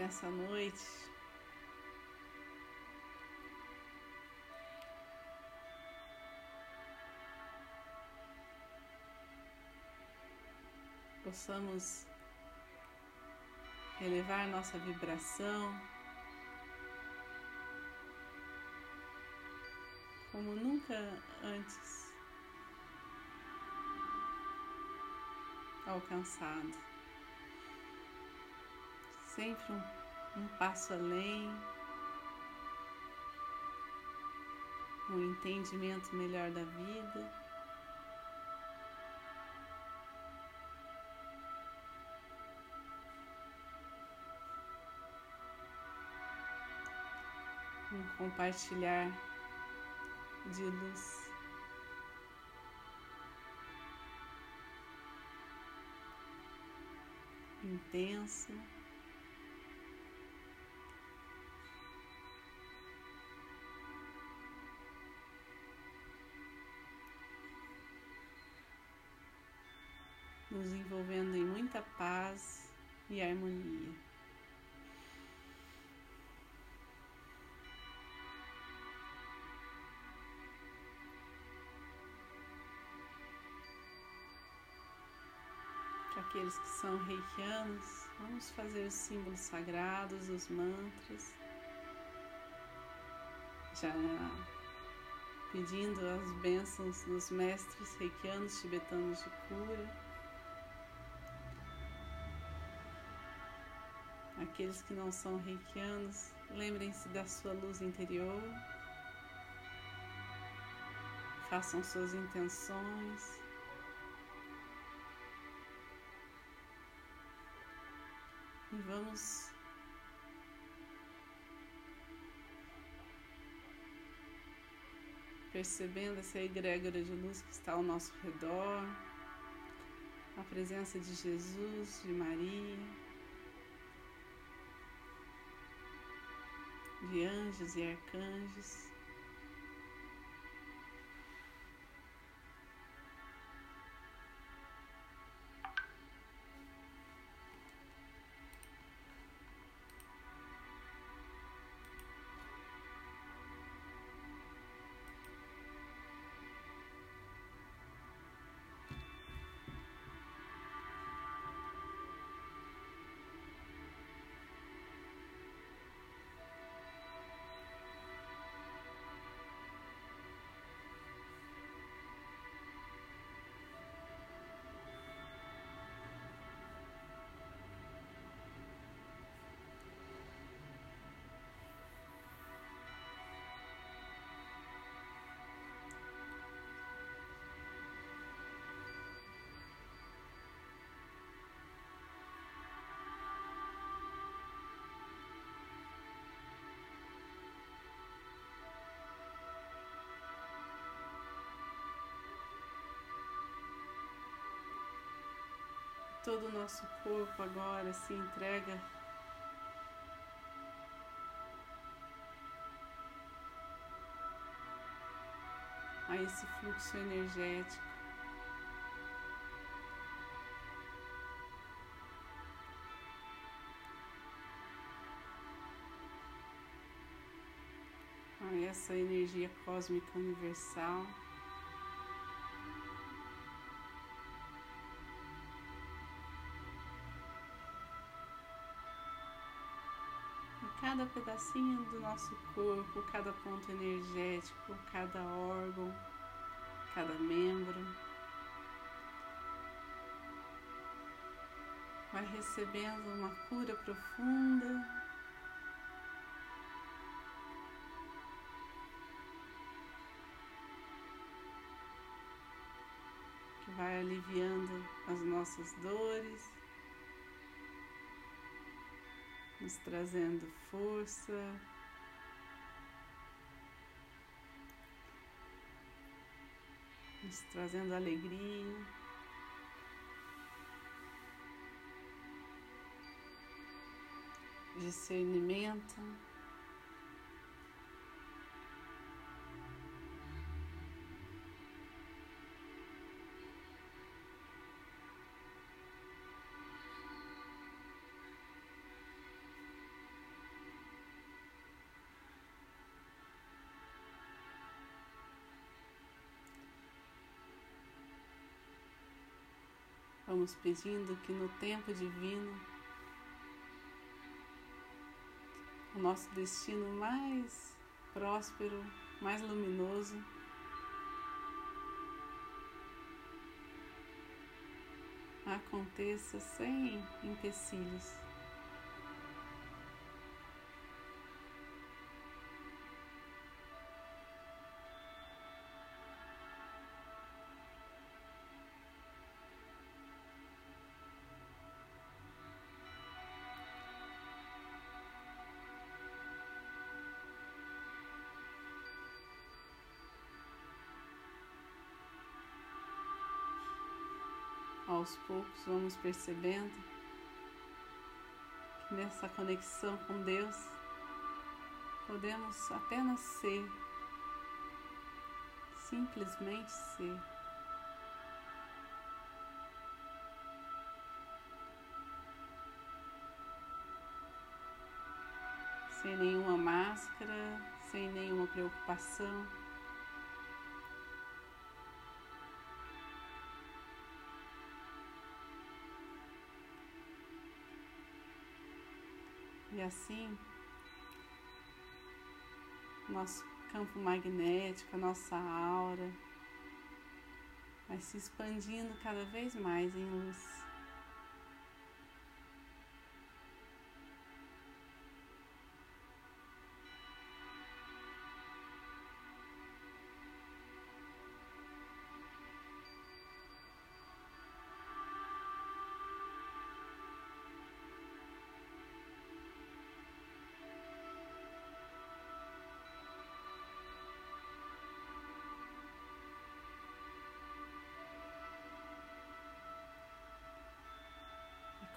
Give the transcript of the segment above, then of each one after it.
nessa noite possamos elevar nossa vibração como nunca antes alcançado. Sempre um, um passo além, um entendimento melhor da vida. Um compartilhar de luz. Intenso. Nos envolvendo em muita paz e harmonia. aqueles que são reikianos, vamos fazer os símbolos sagrados, os mantras. Já pedindo as bênçãos dos mestres reikianos tibetanos de cura. Aqueles que não são reikianos, lembrem-se da sua luz interior. Façam suas intenções. E vamos percebendo essa egrégora de luz que está ao nosso redor, a presença de Jesus, de Maria, de anjos e arcanjos. Todo o nosso corpo agora se entrega a esse fluxo energético. A essa energia cósmica universal. Cada pedacinho do nosso corpo, cada ponto energético, cada órgão, cada membro. Vai recebendo uma cura profunda. Vai aliviando as nossas dores. Nos trazendo força. Nos trazendo alegria. Discernimento. Vamos pedindo que no tempo divino o nosso destino mais próspero, mais luminoso aconteça sem empecilhos. Aos poucos vamos percebendo que nessa conexão com Deus podemos apenas ser, simplesmente ser. Sem nenhuma máscara, sem nenhuma preocupação. Assim, nosso campo magnético, a nossa aura, vai se expandindo cada vez mais em luz.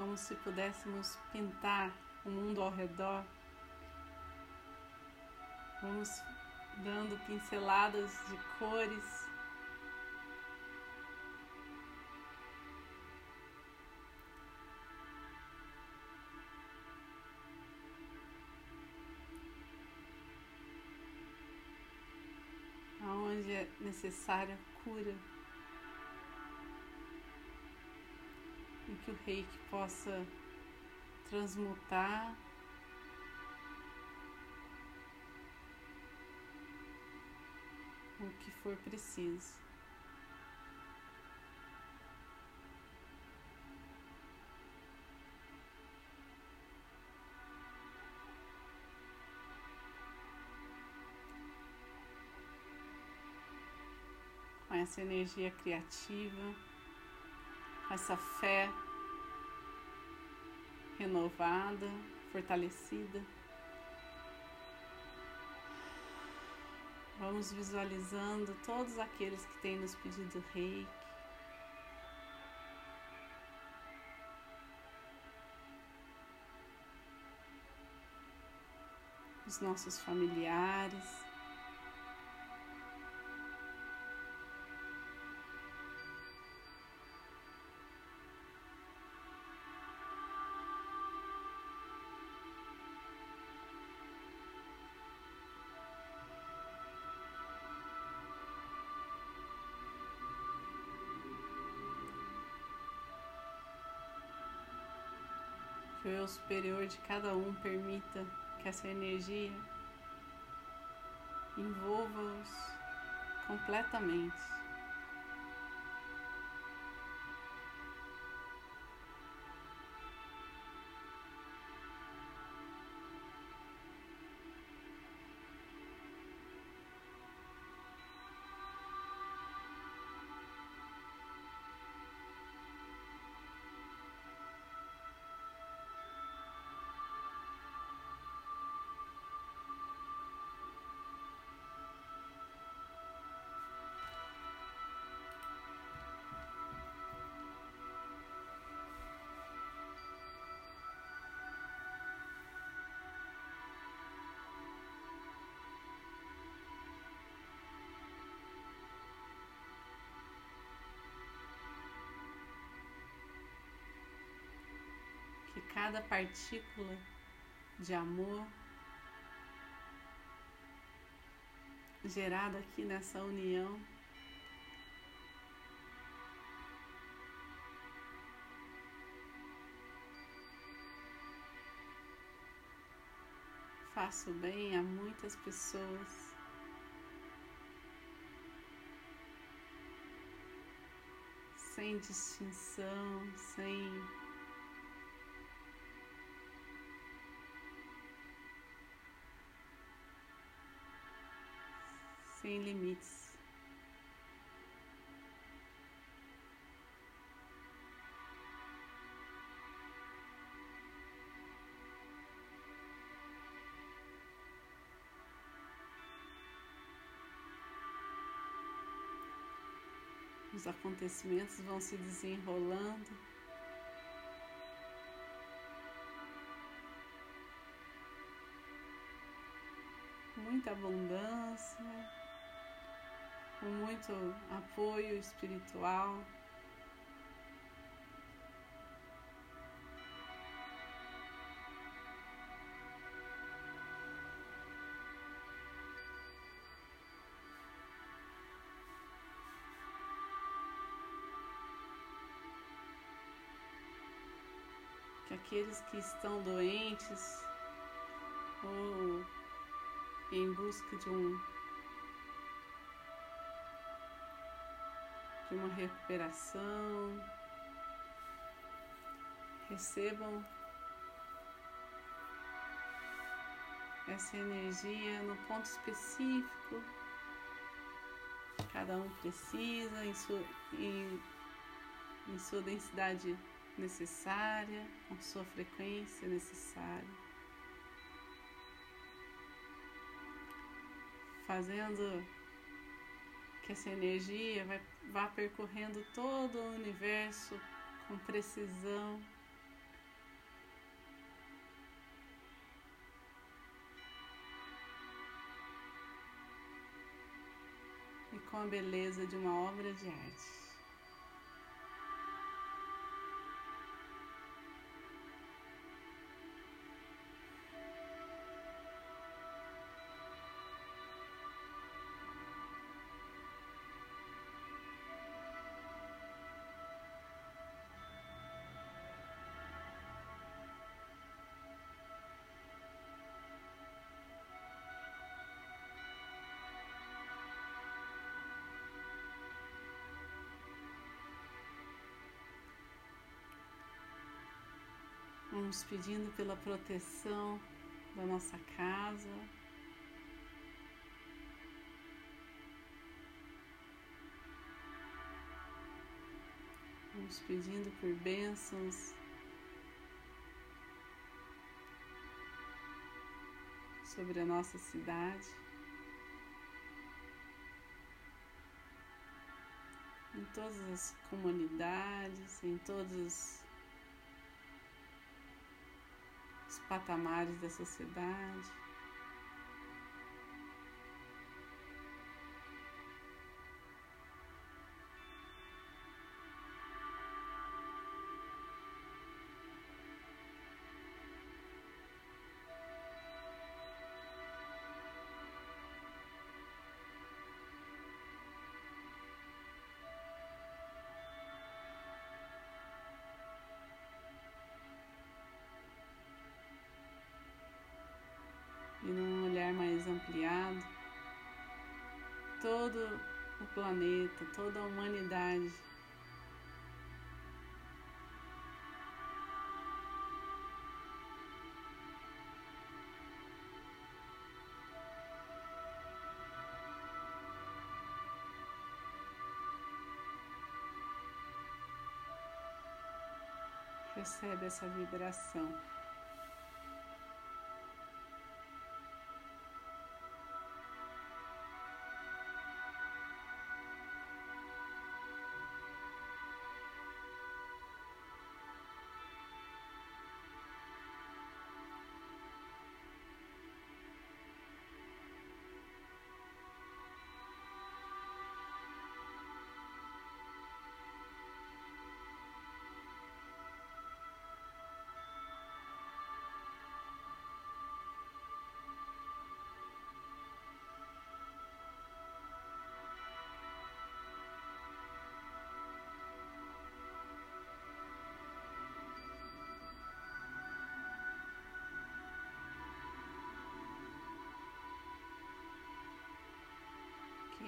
Como se pudéssemos pintar o mundo ao redor. Vamos dando pinceladas de cores. Aonde é necessária cura. E que o reiki possa transmutar o que for preciso. Com essa energia criativa essa fé renovada, fortalecida. Vamos visualizando todos aqueles que têm nos pedido reiki. Os nossos familiares. Eu superior de cada um permita que essa energia envolva-os completamente. cada partícula de amor gerado aqui nessa união. Faço bem a muitas pessoas. Sem distinção, sem sem limites. Os acontecimentos vão se desenrolando. Muita abundância com muito apoio espiritual. Que aqueles que estão doentes ou em busca de um de uma recuperação. Recebam essa energia no ponto específico. Cada um precisa em sua, em, em sua densidade necessária, com sua frequência necessária. Fazendo que essa energia vai, vá percorrendo todo o universo com precisão. E com a beleza de uma obra de arte. Vamos pedindo pela proteção da nossa casa. Vamos pedindo por bênçãos sobre a nossa cidade. Em todas as comunidades, em todos patamares da sociedade. Todo o planeta, toda a humanidade. Recebe essa vibração.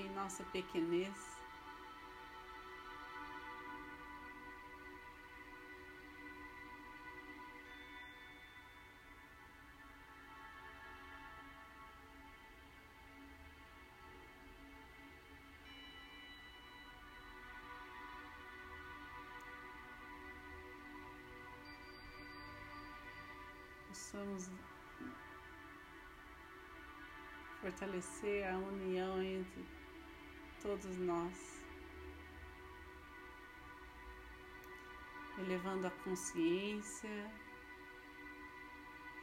Em nossa pequenez. Possamos fortalecer a união entre todos nós, elevando a consciência,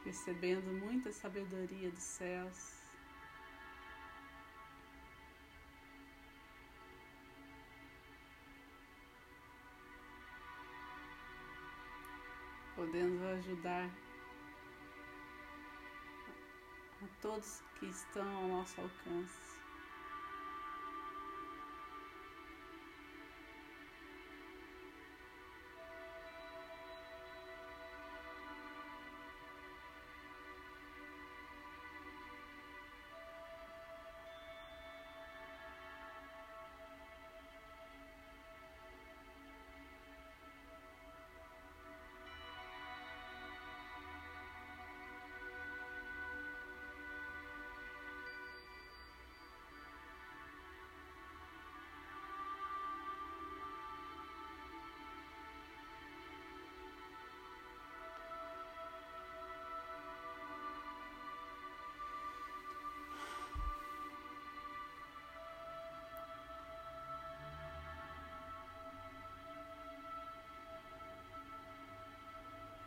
recebendo muita sabedoria dos céus. Podendo ajudar a todos que estão ao nosso alcance.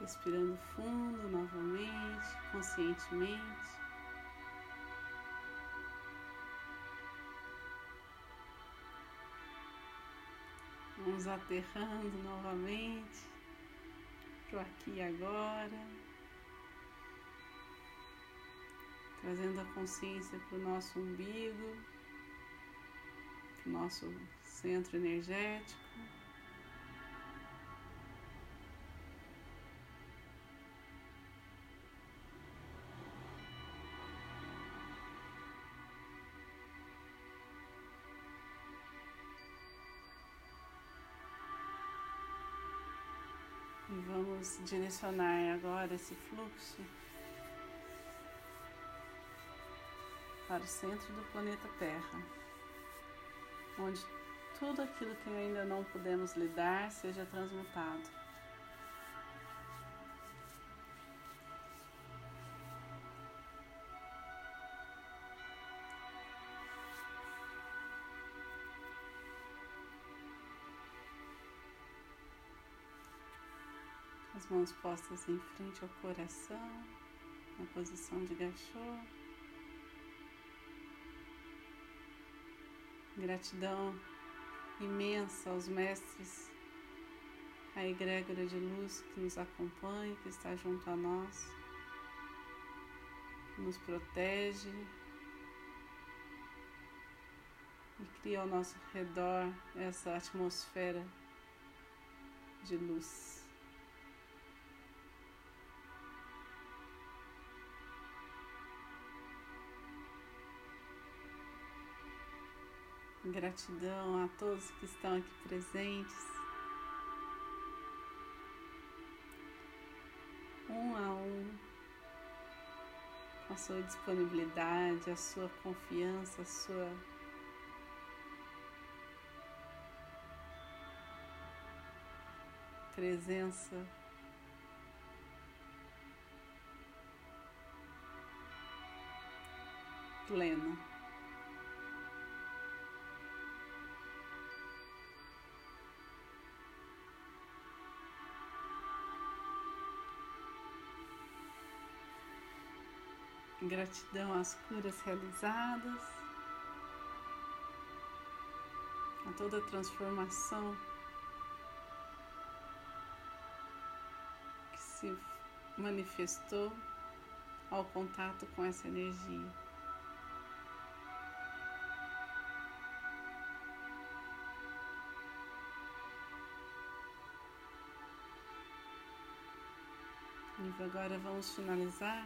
Respirando fundo novamente, conscientemente. Vamos aterrando novamente para o aqui e agora, trazendo a consciência para o nosso umbigo, para o nosso centro energético. Direcionar agora esse fluxo para o centro do planeta Terra, onde tudo aquilo que ainda não podemos lidar seja transmutado. As mãos postas em frente ao coração, na posição de gachô. Gratidão imensa aos mestres, a egrégora de luz que nos acompanha, que está junto a nós, nos protege e cria ao nosso redor essa atmosfera de luz. Gratidão a todos que estão aqui presentes. Um a um, a sua disponibilidade, a sua confiança, a sua presença. Plena. Gratidão às curas realizadas, a toda a transformação que se manifestou ao contato com essa energia. Agora vamos finalizar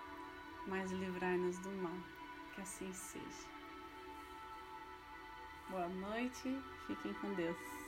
mas livrai-nos do mal. Que assim seja. Boa noite, fiquem com Deus.